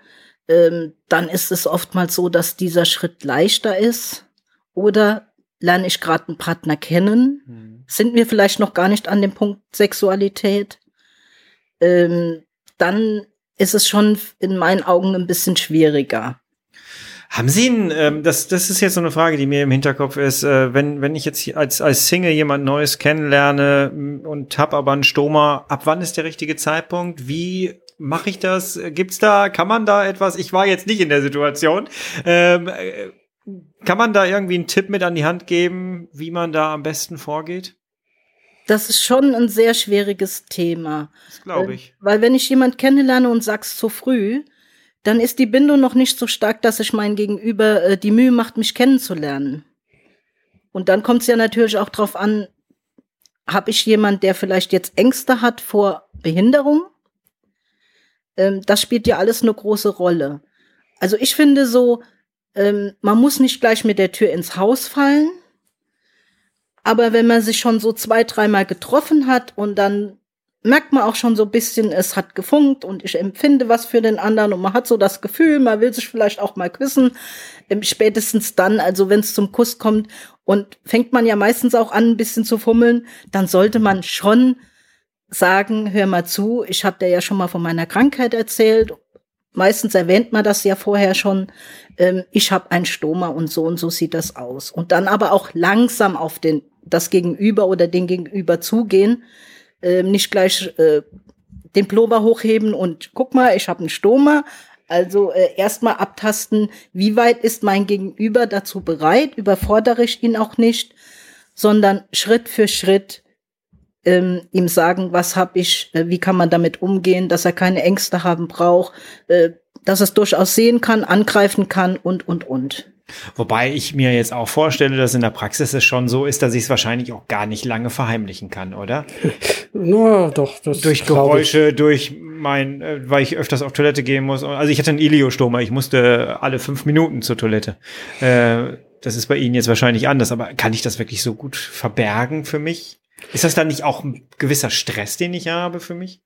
ähm, dann ist es oftmals so, dass dieser Schritt leichter ist. Oder lerne ich gerade einen Partner kennen, mhm. sind wir vielleicht noch gar nicht an dem Punkt Sexualität, ähm, dann ist es schon in meinen Augen ein bisschen schwieriger. Haben Sie einen, ähm, das, das ist jetzt so eine Frage, die mir im Hinterkopf ist, äh, wenn, wenn ich jetzt als, als Single jemand Neues kennenlerne und hab aber einen Stoma, ab wann ist der richtige Zeitpunkt? Wie mache ich das? Gibt's da, kann man da etwas? Ich war jetzt nicht in der Situation. Ähm, äh, kann man da irgendwie einen Tipp mit an die Hand geben, wie man da am besten vorgeht? Das ist schon ein sehr schwieriges Thema. Das glaube ich. Weil wenn ich jemand kennenlerne und sag's zu früh, dann ist die Bindung noch nicht so stark, dass sich mein Gegenüber äh, die Mühe macht, mich kennenzulernen. Und dann kommt es ja natürlich auch drauf an, habe ich jemand, der vielleicht jetzt Ängste hat vor Behinderung? Ähm, das spielt ja alles eine große Rolle. Also ich finde so, ähm, man muss nicht gleich mit der Tür ins Haus fallen. Aber wenn man sich schon so zwei, dreimal getroffen hat und dann merkt man auch schon so ein bisschen, es hat gefunkt und ich empfinde was für den anderen und man hat so das Gefühl, man will sich vielleicht auch mal küssen. Ähm, spätestens dann, also wenn es zum Kuss kommt und fängt man ja meistens auch an, ein bisschen zu fummeln, dann sollte man schon sagen, hör mal zu, ich habe dir ja schon mal von meiner Krankheit erzählt meistens erwähnt man das ja vorher schon, ähm, ich habe ein Stoma und so und so sieht das aus. Und dann aber auch langsam auf den, das Gegenüber oder den Gegenüber zugehen, ähm, nicht gleich äh, den Plober hochheben und guck mal, ich habe ein Stoma. Also äh, erstmal abtasten, wie weit ist mein Gegenüber dazu bereit, überfordere ich ihn auch nicht, sondern Schritt für Schritt ähm, ihm sagen, was habe ich, äh, wie kann man damit umgehen, dass er keine Ängste haben braucht, äh, dass es durchaus sehen kann, angreifen kann und, und, und. Wobei ich mir jetzt auch vorstelle, dass in der Praxis es schon so ist, dass ich es wahrscheinlich auch gar nicht lange verheimlichen kann, oder? [laughs] Na, doch. Das durch Geräusche, durch mein, äh, weil ich öfters auf Toilette gehen muss. Also ich hatte einen Iliostoma, ich musste alle fünf Minuten zur Toilette. Äh, das ist bei Ihnen jetzt wahrscheinlich anders, aber kann ich das wirklich so gut verbergen für mich? Ist das dann nicht auch ein gewisser Stress, den ich habe für mich?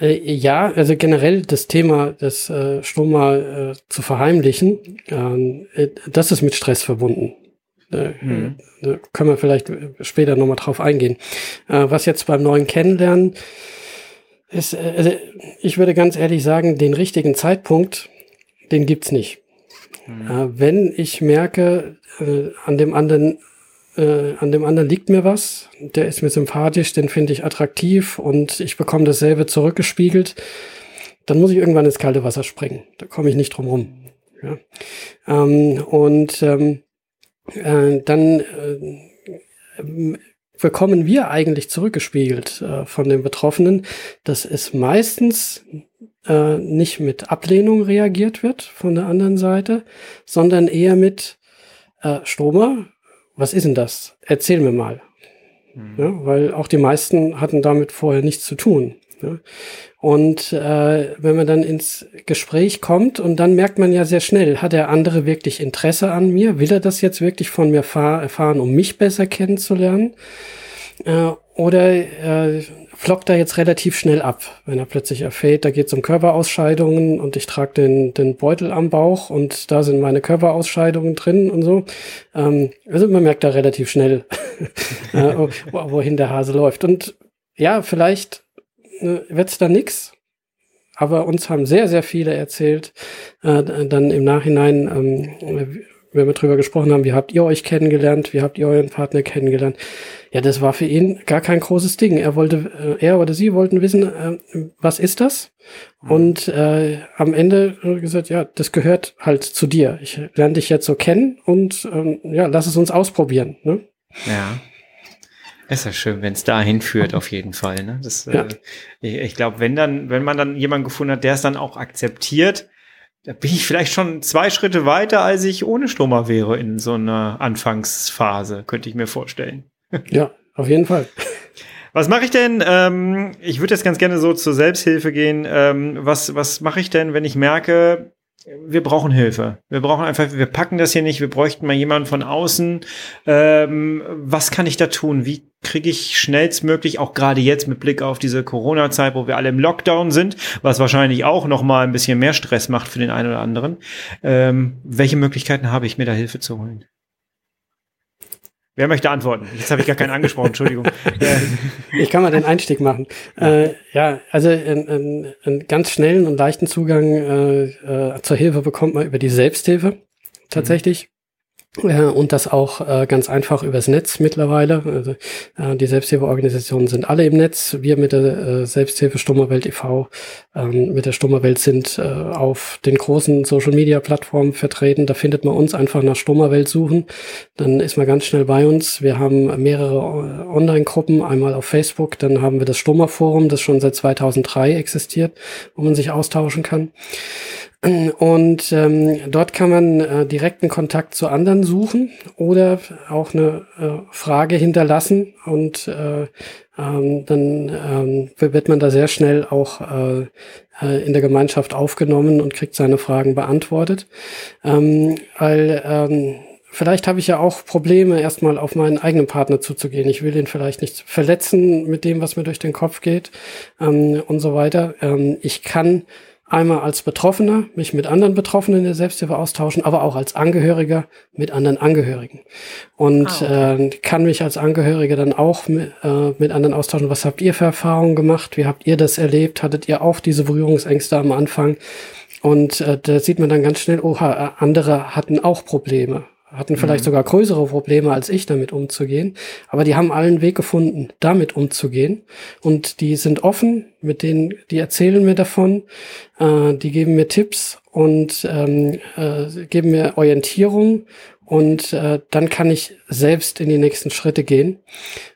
Äh, ja, also generell das Thema das äh, Stoma äh, zu verheimlichen, ähm, äh, das ist mit Stress verbunden. Mhm. Da können wir vielleicht später nochmal drauf eingehen. Äh, was jetzt beim neuen Kennenlernen ist, äh, also ich würde ganz ehrlich sagen, den richtigen Zeitpunkt, den gibt's nicht. Mhm. Äh, wenn ich merke, an dem anderen äh, an dem anderen liegt mir was, der ist mir sympathisch, den finde ich attraktiv und ich bekomme dasselbe zurückgespiegelt, dann muss ich irgendwann ins kalte Wasser springen. Da komme ich nicht drum rum. Ja? Ähm, und ähm, äh, dann äh, bekommen wir eigentlich zurückgespiegelt äh, von den Betroffenen, dass es meistens äh, nicht mit Ablehnung reagiert wird von der anderen Seite, sondern eher mit äh, Stromer, was ist denn das? Erzähl mir mal. Mhm. Ja, weil auch die meisten hatten damit vorher nichts zu tun. Ja. Und äh, wenn man dann ins Gespräch kommt und dann merkt man ja sehr schnell, hat der andere wirklich Interesse an mir? Will er das jetzt wirklich von mir erfahren, um mich besser kennenzulernen? Äh, oder äh, flockt er jetzt relativ schnell ab, wenn er plötzlich erfährt, da geht es um Körperausscheidungen und ich trage den, den Beutel am Bauch und da sind meine Körperausscheidungen drin und so. Ähm, also man merkt da relativ schnell, [laughs] äh, wohin der Hase läuft. Und ja, vielleicht äh, wird's da nix, aber uns haben sehr, sehr viele erzählt, äh, dann im Nachhinein, ähm, wenn wir drüber gesprochen haben, wie habt ihr euch kennengelernt, wie habt ihr euren Partner kennengelernt. Ja, das war für ihn gar kein großes Ding. Er wollte, äh, er oder sie wollten wissen, äh, was ist das? Mhm. Und äh, am Ende gesagt, ja, das gehört halt zu dir. Ich lerne dich jetzt so kennen und ähm, ja, lass es uns ausprobieren. Ne? Ja. ist ja schön, wenn es dahin führt, auf jeden Fall. Ne? Das, ja. äh, ich, ich glaube, wenn dann, wenn man dann jemanden gefunden hat, der es dann auch akzeptiert, da bin ich vielleicht schon zwei Schritte weiter, als ich ohne Stromer wäre in so einer Anfangsphase, könnte ich mir vorstellen. Ja, auf jeden Fall. Was mache ich denn? Ähm, ich würde jetzt ganz gerne so zur Selbsthilfe gehen. Ähm, was was mache ich denn, wenn ich merke, wir brauchen Hilfe. Wir brauchen einfach, wir packen das hier nicht, wir bräuchten mal jemanden von außen. Ähm, was kann ich da tun? Wie kriege ich schnellstmöglich, auch gerade jetzt mit Blick auf diese Corona-Zeit, wo wir alle im Lockdown sind, was wahrscheinlich auch noch mal ein bisschen mehr Stress macht für den einen oder anderen. Ähm, welche Möglichkeiten habe ich, mir da Hilfe zu holen? Wer möchte antworten? Jetzt habe ich gar keinen angesprochen, Entschuldigung. [laughs] ich kann mal den Einstieg machen. Äh, ja, also einen, einen ganz schnellen und leichten Zugang äh, äh, zur Hilfe bekommt man über die Selbsthilfe tatsächlich. Ja, und das auch äh, ganz einfach übers Netz mittlerweile. Also, äh, die Selbsthilfeorganisationen sind alle im Netz. Wir mit der äh, Selbsthilfe Stummerwelt e.V. Ähm, mit der Stummerwelt sind äh, auf den großen Social-Media-Plattformen vertreten. Da findet man uns einfach nach Stummerwelt suchen. Dann ist man ganz schnell bei uns. Wir haben mehrere äh, Online-Gruppen, einmal auf Facebook. Dann haben wir das Stummerforum, das schon seit 2003 existiert, wo man sich austauschen kann. Und ähm, dort kann man äh, direkten Kontakt zu anderen suchen oder auch eine äh, Frage hinterlassen und äh, ähm, dann ähm, wird man da sehr schnell auch äh, äh, in der Gemeinschaft aufgenommen und kriegt seine Fragen beantwortet. Ähm, weil ähm, vielleicht habe ich ja auch Probleme, erstmal auf meinen eigenen Partner zuzugehen. Ich will ihn vielleicht nicht verletzen mit dem, was mir durch den Kopf geht ähm, und so weiter. Ähm, ich kann Einmal als Betroffener mich mit anderen Betroffenen der Selbsthilfe austauschen, aber auch als Angehöriger mit anderen Angehörigen. Und ah, okay. äh, kann mich als Angehöriger dann auch mit, äh, mit anderen austauschen. Was habt ihr für Erfahrungen gemacht? Wie habt ihr das erlebt? Hattet ihr auch diese Berührungsängste am Anfang? Und äh, da sieht man dann ganz schnell, oha, andere hatten auch Probleme hatten vielleicht mhm. sogar größere Probleme als ich damit umzugehen, aber die haben allen Weg gefunden, damit umzugehen und die sind offen, mit denen, die erzählen mir davon, äh, die geben mir Tipps und ähm, äh, geben mir Orientierung und äh, dann kann ich selbst in die nächsten Schritte gehen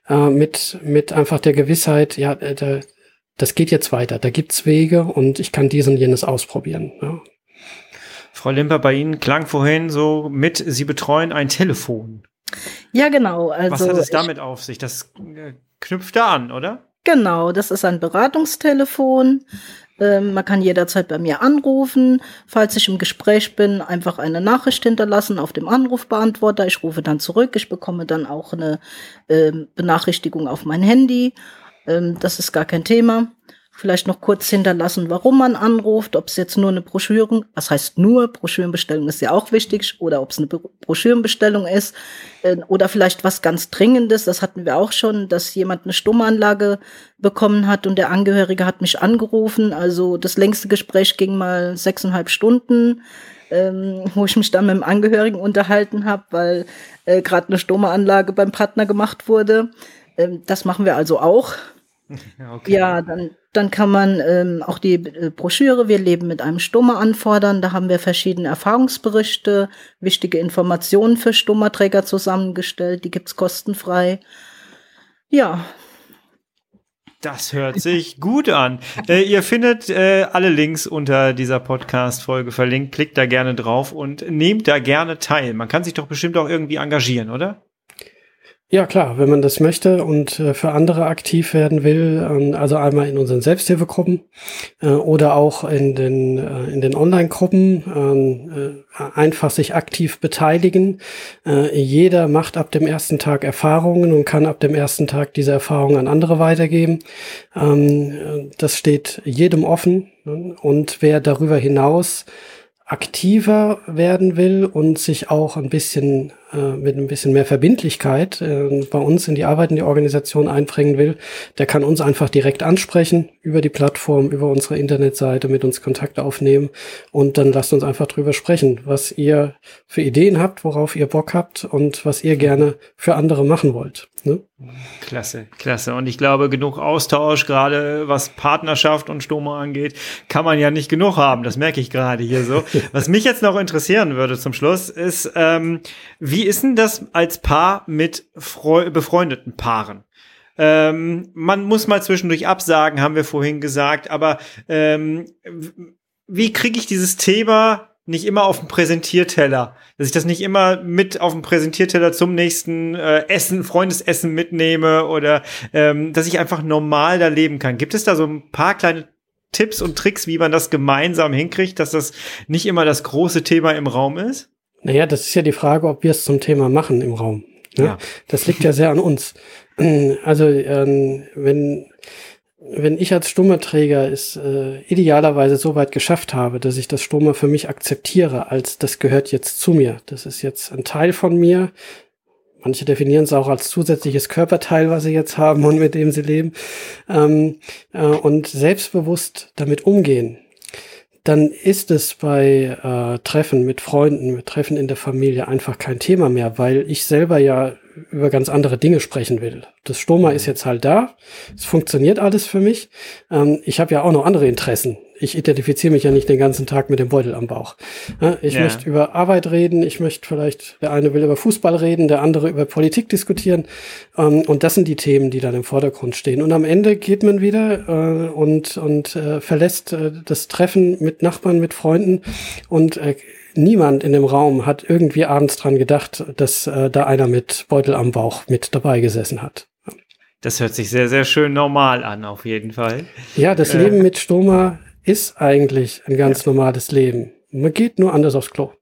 äh, mit mit einfach der Gewissheit, ja, äh, da, das geht jetzt weiter, da gibt's Wege und ich kann dies und jenes ausprobieren. Ja. Frau Limper, bei Ihnen klang vorhin so mit, Sie betreuen ein Telefon. Ja, genau. Also Was hat es damit auf sich? Das äh, knüpft da an, oder? Genau, das ist ein Beratungstelefon. Ähm, man kann jederzeit bei mir anrufen. Falls ich im Gespräch bin, einfach eine Nachricht hinterlassen auf dem Anrufbeantworter. Ich rufe dann zurück. Ich bekomme dann auch eine ähm, Benachrichtigung auf mein Handy. Ähm, das ist gar kein Thema vielleicht noch kurz hinterlassen, warum man anruft, ob es jetzt nur eine Broschüren, was heißt nur, Broschürenbestellung ist ja auch wichtig, oder ob es eine Broschürenbestellung ist, äh, oder vielleicht was ganz Dringendes, das hatten wir auch schon, dass jemand eine Stummanlage bekommen hat und der Angehörige hat mich angerufen, also das längste Gespräch ging mal sechseinhalb Stunden, ähm, wo ich mich dann mit dem Angehörigen unterhalten habe, weil äh, gerade eine Stummeanlage beim Partner gemacht wurde. Ähm, das machen wir also auch. Okay. Ja, dann, dann kann man ähm, auch die äh, Broschüre Wir leben mit einem Stummer anfordern. Da haben wir verschiedene Erfahrungsberichte, wichtige Informationen für Stummerträger zusammengestellt. Die gibt's kostenfrei. Ja. Das hört sich gut an. Äh, ihr findet äh, alle Links unter dieser Podcast-Folge verlinkt. Klickt da gerne drauf und nehmt da gerne teil. Man kann sich doch bestimmt auch irgendwie engagieren, oder? Ja, klar, wenn man das möchte und äh, für andere aktiv werden will, ähm, also einmal in unseren Selbsthilfegruppen äh, oder auch in den, äh, in den Online-Gruppen ähm, äh, einfach sich aktiv beteiligen. Äh, jeder macht ab dem ersten Tag Erfahrungen und kann ab dem ersten Tag diese Erfahrungen an andere weitergeben. Ähm, äh, das steht jedem offen. Ne? Und wer darüber hinaus aktiver werden will und sich auch ein bisschen mit ein bisschen mehr Verbindlichkeit äh, bei uns in die Arbeit in die Organisation einbringen will, der kann uns einfach direkt ansprechen über die Plattform, über unsere Internetseite, mit uns Kontakt aufnehmen und dann lasst uns einfach drüber sprechen, was ihr für Ideen habt, worauf ihr Bock habt und was ihr gerne für andere machen wollt. Ne? Klasse, klasse. Und ich glaube, genug Austausch, gerade was Partnerschaft und Stoma angeht, kann man ja nicht genug haben. Das merke ich gerade hier so. [laughs] Was mich jetzt noch interessieren würde zum Schluss, ist, ähm, wie ist denn das als Paar mit Freu befreundeten Paaren? Ähm, man muss mal zwischendurch absagen, haben wir vorhin gesagt, aber ähm, wie kriege ich dieses Thema nicht immer auf dem Präsentierteller, dass ich das nicht immer mit auf dem Präsentierteller zum nächsten äh, Essen, Freundesessen mitnehme oder ähm, dass ich einfach normal da leben kann. Gibt es da so ein paar kleine Tipps und Tricks, wie man das gemeinsam hinkriegt, dass das nicht immer das große Thema im Raum ist? Naja, das ist ja die Frage, ob wir es zum Thema machen im Raum. Ne? Ja. Das liegt ja sehr an uns. [clears throat] Also ähm, wenn wenn ich als Stummerträger es äh, idealerweise so weit geschafft habe, dass ich das Stummer für mich akzeptiere, als das gehört jetzt zu mir. Das ist jetzt ein Teil von mir. Manche definieren es auch als zusätzliches Körperteil, was sie jetzt haben und mit dem sie leben. Ähm, äh, und selbstbewusst damit umgehen, dann ist es bei äh, Treffen mit Freunden, mit Treffen in der Familie einfach kein Thema mehr, weil ich selber ja über ganz andere Dinge sprechen will. Das Stoma ist jetzt halt da. Es funktioniert alles für mich. Ähm, ich habe ja auch noch andere Interessen. Ich identifiziere mich ja nicht den ganzen Tag mit dem Beutel am Bauch. Ja, ich ja. möchte über Arbeit reden. Ich möchte vielleicht, der eine will über Fußball reden, der andere über Politik diskutieren. Ähm, und das sind die Themen, die dann im Vordergrund stehen. Und am Ende geht man wieder äh, und, und äh, verlässt äh, das Treffen mit Nachbarn, mit Freunden und äh, niemand in dem Raum hat irgendwie abends dran gedacht, dass äh, da einer mit Beutel am Bauch mit dabei gesessen hat. Das hört sich sehr, sehr schön normal an, auf jeden Fall. Ja, das äh, Leben mit Stoma ist eigentlich ein ganz ja. normales Leben. Man geht nur anders aufs Klo.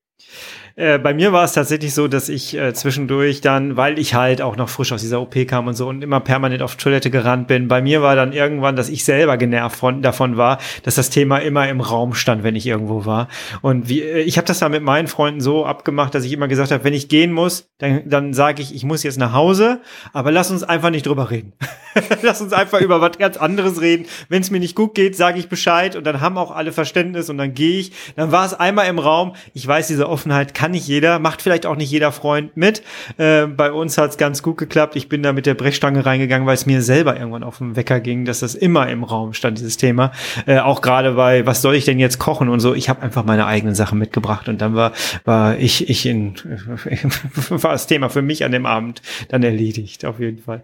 Äh, bei mir war es tatsächlich so, dass ich äh, zwischendurch dann, weil ich halt auch noch frisch aus dieser OP kam und so und immer permanent auf Toilette gerannt bin, bei mir war dann irgendwann, dass ich selber genervt von, davon war, dass das Thema immer im Raum stand, wenn ich irgendwo war. Und wie, äh, ich habe das dann mit meinen Freunden so abgemacht, dass ich immer gesagt habe, wenn ich gehen muss, dann, dann sage ich, ich muss jetzt nach Hause, aber lass uns einfach nicht drüber reden. [laughs] lass uns einfach über was ganz anderes reden. Wenn es mir nicht gut geht, sage ich Bescheid und dann haben auch alle Verständnis und dann gehe ich. Dann war es einmal im Raum. Ich weiß, diese Offenheit kann kann nicht jeder, macht vielleicht auch nicht jeder Freund mit. Äh, bei uns hat es ganz gut geklappt. Ich bin da mit der Brechstange reingegangen, weil es mir selber irgendwann auf den Wecker ging, dass das immer im Raum stand, dieses Thema. Äh, auch gerade bei, was soll ich denn jetzt kochen und so. Ich habe einfach meine eigenen Sachen mitgebracht und dann war, war ich, ich in, [laughs] war das Thema für mich an dem Abend dann erledigt, auf jeden Fall.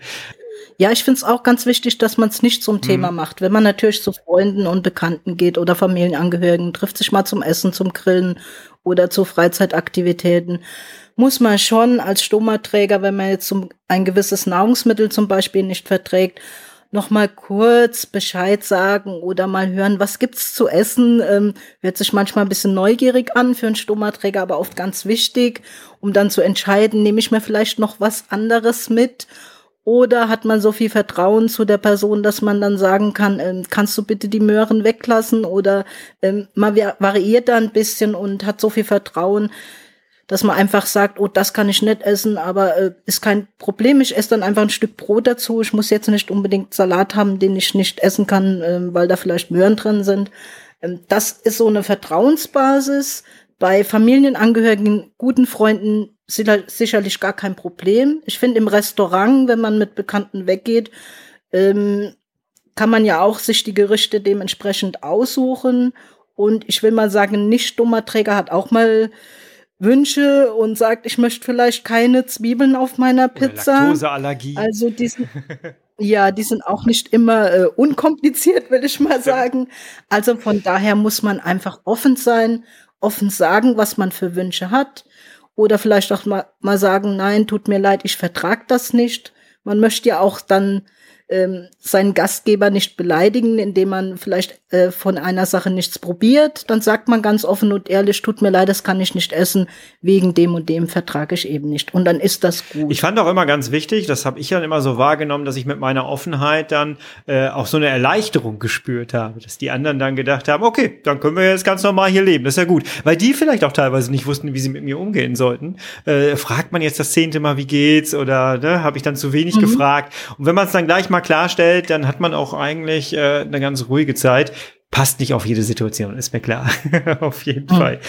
Ja, ich finde es auch ganz wichtig, dass man es nicht zum Thema mhm. macht. Wenn man natürlich zu Freunden und Bekannten geht oder Familienangehörigen, trifft sich mal zum Essen, zum Grillen oder zu Freizeitaktivitäten, muss man schon als Stomaträger, wenn man jetzt ein gewisses Nahrungsmittel zum Beispiel nicht verträgt, noch mal kurz Bescheid sagen oder mal hören, was gibt's zu essen. Ähm, hört sich manchmal ein bisschen neugierig an für einen Stomaträger, aber oft ganz wichtig, um dann zu entscheiden, nehme ich mir vielleicht noch was anderes mit oder hat man so viel Vertrauen zu der Person, dass man dann sagen kann, ähm, kannst du bitte die Möhren weglassen? Oder ähm, man variiert da ein bisschen und hat so viel Vertrauen, dass man einfach sagt, oh, das kann ich nicht essen, aber äh, ist kein Problem. Ich esse dann einfach ein Stück Brot dazu. Ich muss jetzt nicht unbedingt Salat haben, den ich nicht essen kann, äh, weil da vielleicht Möhren drin sind. Ähm, das ist so eine Vertrauensbasis. Bei Familienangehörigen, guten Freunden sicherlich gar kein Problem. Ich finde im Restaurant, wenn man mit Bekannten weggeht, ähm, kann man ja auch sich die Gerichte dementsprechend aussuchen. Und ich will mal sagen, nicht dummer Träger hat auch mal Wünsche und sagt, ich möchte vielleicht keine Zwiebeln auf meiner Pizza. Laktoseallergie. Also die sind, [laughs] ja, die sind auch nicht immer äh, unkompliziert, will ich mal sagen. Also von daher muss man einfach offen sein, offen sagen, was man für Wünsche hat. Oder vielleicht auch mal, mal sagen, nein, tut mir leid, ich vertrag das nicht. Man möchte ja auch dann ähm, seinen Gastgeber nicht beleidigen, indem man vielleicht äh, von einer Sache nichts probiert. Dann sagt man ganz offen und ehrlich, tut mir leid, das kann ich nicht essen, wegen dem und dem vertrage ich eben nicht. Und dann ist das gut. Ich fand auch immer ganz wichtig, das habe ich dann immer so wahrgenommen, dass ich mit meiner Offenheit dann äh, auch so eine Erleichterung gespürt habe, dass die anderen dann gedacht haben, okay, dann können wir jetzt ganz normal hier leben, das ist ja gut. Weil die vielleicht auch teilweise nicht wussten, wie sie mit mir umgehen sollten. Äh, fragt man jetzt das zehnte Mal, wie geht's? Oder ne, habe ich dann zu wenig mhm. gefragt? Und wenn man es dann gleich mal klarstellt, dann hat man auch eigentlich äh, eine ganz ruhige Zeit. Passt nicht auf jede Situation, ist mir klar. [laughs] auf jeden mhm. Fall.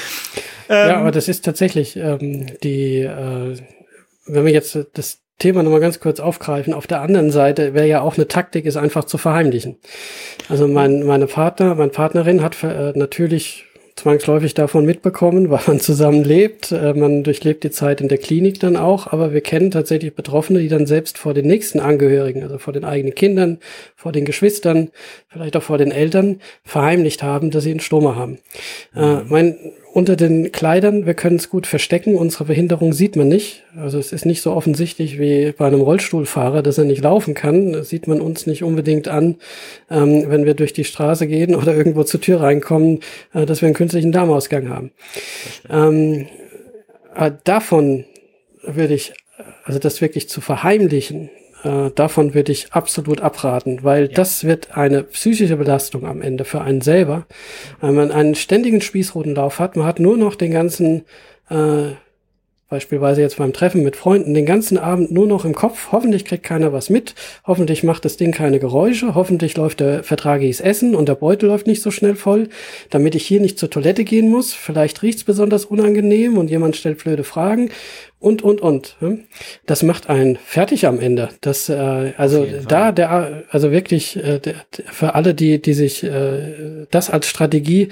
Ähm, ja, aber das ist tatsächlich ähm, die, äh, wenn wir jetzt das Thema nochmal ganz kurz aufgreifen. Auf der anderen Seite wäre ja auch eine Taktik, ist einfach zu verheimlichen. Also mein, meine Partner, meine Partnerin hat äh, natürlich zwangsläufig davon mitbekommen, weil man zusammen lebt. Äh, man durchlebt die Zeit in der Klinik dann auch, aber wir kennen tatsächlich Betroffene, die dann selbst vor den nächsten Angehörigen, also vor den eigenen Kindern, vor den Geschwistern, vielleicht auch vor den Eltern verheimlicht haben, dass sie einen Stoma haben. Äh, mhm. mein unter den Kleidern, wir können es gut verstecken, unsere Behinderung sieht man nicht. Also es ist nicht so offensichtlich wie bei einem Rollstuhlfahrer, dass er nicht laufen kann. Das sieht man uns nicht unbedingt an, ähm, wenn wir durch die Straße gehen oder irgendwo zur Tür reinkommen, äh, dass wir einen künstlichen Darmausgang haben. Ähm, äh, davon würde ich, also das wirklich zu verheimlichen, äh, davon würde ich absolut abraten, weil ja. das wird eine psychische Belastung am Ende für einen selber. Wenn man einen ständigen Spießrutenlauf hat, man hat nur noch den ganzen äh, beispielsweise jetzt beim Treffen mit Freunden, den ganzen Abend nur noch im Kopf. Hoffentlich kriegt keiner was mit. Hoffentlich macht das Ding keine Geräusche. Hoffentlich läuft der vertragiges Essen und der Beutel läuft nicht so schnell voll, damit ich hier nicht zur Toilette gehen muss. Vielleicht riecht's besonders unangenehm und jemand stellt blöde Fragen und, und, und. Das macht einen fertig am Ende. Das, äh, also da, der, also wirklich äh, der, für alle, die, die sich äh, das als Strategie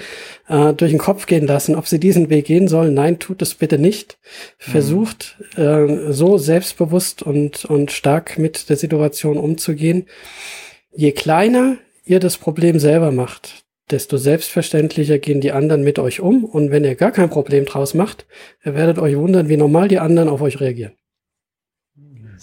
äh, durch den Kopf gehen lassen, ob sie diesen Weg gehen sollen, nein, tut es bitte nicht. Versucht mhm. äh, so selbstbewusst und, und stark mit der Situation umzugehen. Je kleiner ihr das Problem selber macht, desto selbstverständlicher gehen die anderen mit euch um. Und wenn ihr gar kein Problem draus macht, werdet euch wundern, wie normal die anderen auf euch reagieren.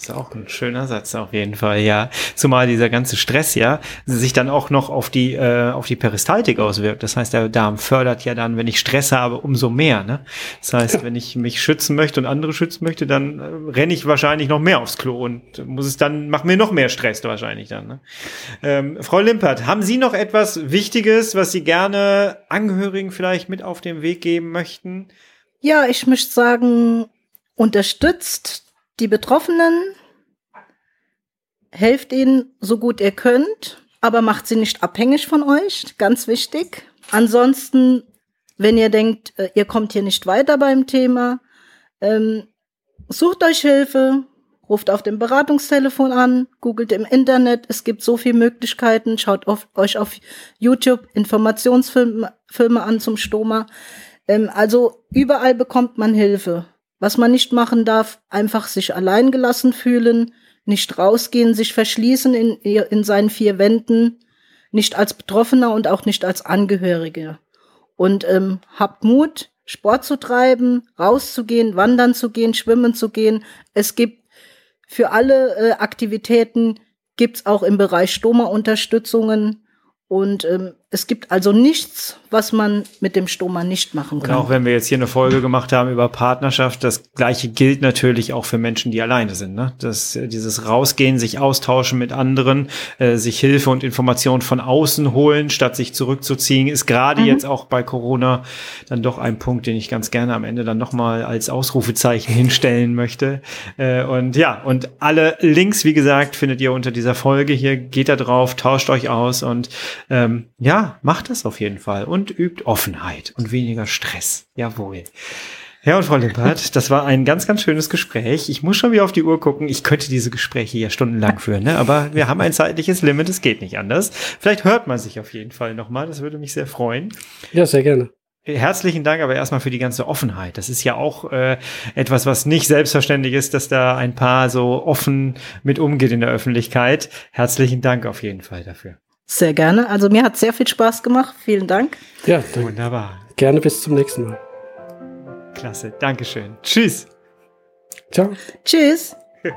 Das ist auch ein schöner Satz auf jeden Fall, ja. Zumal dieser ganze Stress ja sich dann auch noch auf die äh, auf die Peristaltik auswirkt. Das heißt, der Darm fördert ja dann, wenn ich Stress habe, umso mehr. Ne? Das heißt, ja. wenn ich mich schützen möchte und andere schützen möchte, dann äh, renne ich wahrscheinlich noch mehr aufs Klo und muss es dann macht mir noch mehr Stress wahrscheinlich dann. Ne? Ähm, Frau Limpert, haben Sie noch etwas Wichtiges, was Sie gerne Angehörigen vielleicht mit auf den Weg geben möchten? Ja, ich möchte sagen, unterstützt die Betroffenen, helft ihnen so gut ihr könnt, aber macht sie nicht abhängig von euch, ganz wichtig. Ansonsten, wenn ihr denkt, äh, ihr kommt hier nicht weiter beim Thema, ähm, sucht euch Hilfe, ruft auf dem Beratungstelefon an, googelt im Internet, es gibt so viele Möglichkeiten, schaut auf, euch auf YouTube Informationsfilme Filme an zum Stoma. Ähm, also überall bekommt man Hilfe. Was man nicht machen darf, einfach sich allein gelassen fühlen, nicht rausgehen, sich verschließen in, in seinen vier Wänden, nicht als Betroffener und auch nicht als Angehörige. Und ähm, habt Mut, Sport zu treiben, rauszugehen, wandern zu gehen, schwimmen zu gehen. Es gibt für alle äh, Aktivitäten gibt's auch im Bereich Stoma-Unterstützungen und ähm, es gibt also nichts, was man mit dem Stoma nicht machen kann. Und auch wenn wir jetzt hier eine Folge gemacht haben über Partnerschaft, das gleiche gilt natürlich auch für Menschen, die alleine sind. Ne? Das, äh, dieses Rausgehen, sich austauschen mit anderen, äh, sich Hilfe und Informationen von außen holen, statt sich zurückzuziehen, ist gerade mhm. jetzt auch bei Corona dann doch ein Punkt, den ich ganz gerne am Ende dann nochmal als Ausrufezeichen [laughs] hinstellen möchte. Äh, und ja, und alle Links, wie gesagt, findet ihr unter dieser Folge hier. Geht da drauf, tauscht euch aus und ähm, ja, macht das auf jeden Fall und übt Offenheit und weniger Stress. Jawohl. Herr und Frau Lippert, [laughs] das war ein ganz, ganz schönes Gespräch. Ich muss schon wieder auf die Uhr gucken. Ich könnte diese Gespräche ja stundenlang führen, ne? aber wir haben ein zeitliches Limit. Es geht nicht anders. Vielleicht hört man sich auf jeden Fall nochmal. Das würde mich sehr freuen. Ja, sehr gerne. herzlichen Dank aber erstmal für die ganze Offenheit. Das ist ja auch äh, etwas, was nicht selbstverständlich ist, dass da ein Paar so offen mit umgeht in der Öffentlichkeit. Herzlichen Dank auf jeden Fall dafür. Sehr gerne. Also mir hat sehr viel Spaß gemacht. Vielen Dank. Ja, danke. wunderbar. Gerne bis zum nächsten Mal. Klasse. Dankeschön. Tschüss. Ciao. Tschüss. [laughs]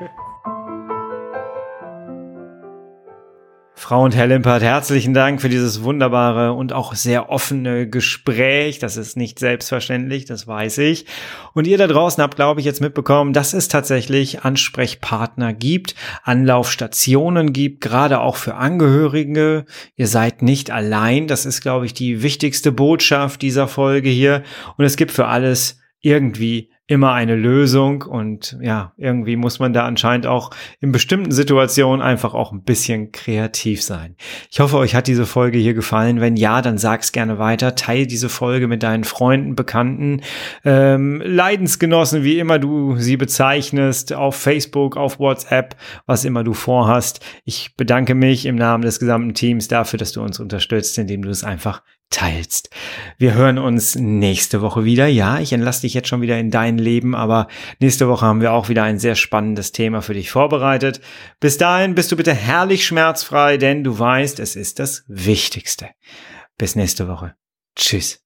Frau und Herr Limpert, herzlichen Dank für dieses wunderbare und auch sehr offene Gespräch. Das ist nicht selbstverständlich, das weiß ich. Und ihr da draußen habt, glaube ich, jetzt mitbekommen, dass es tatsächlich Ansprechpartner gibt, Anlaufstationen gibt, gerade auch für Angehörige. Ihr seid nicht allein. Das ist, glaube ich, die wichtigste Botschaft dieser Folge hier. Und es gibt für alles irgendwie immer eine Lösung und ja, irgendwie muss man da anscheinend auch in bestimmten Situationen einfach auch ein bisschen kreativ sein. Ich hoffe, euch hat diese Folge hier gefallen. Wenn ja, dann sag's gerne weiter. Teil diese Folge mit deinen Freunden, Bekannten, ähm, Leidensgenossen, wie immer du sie bezeichnest, auf Facebook, auf WhatsApp, was immer du vorhast. Ich bedanke mich im Namen des gesamten Teams dafür, dass du uns unterstützt, indem du es einfach teilst. Wir hören uns nächste Woche wieder. Ja, ich entlasse dich jetzt schon wieder in dein Leben, aber nächste Woche haben wir auch wieder ein sehr spannendes Thema für dich vorbereitet. Bis dahin bist du bitte herrlich schmerzfrei, denn du weißt, es ist das Wichtigste. Bis nächste Woche. Tschüss.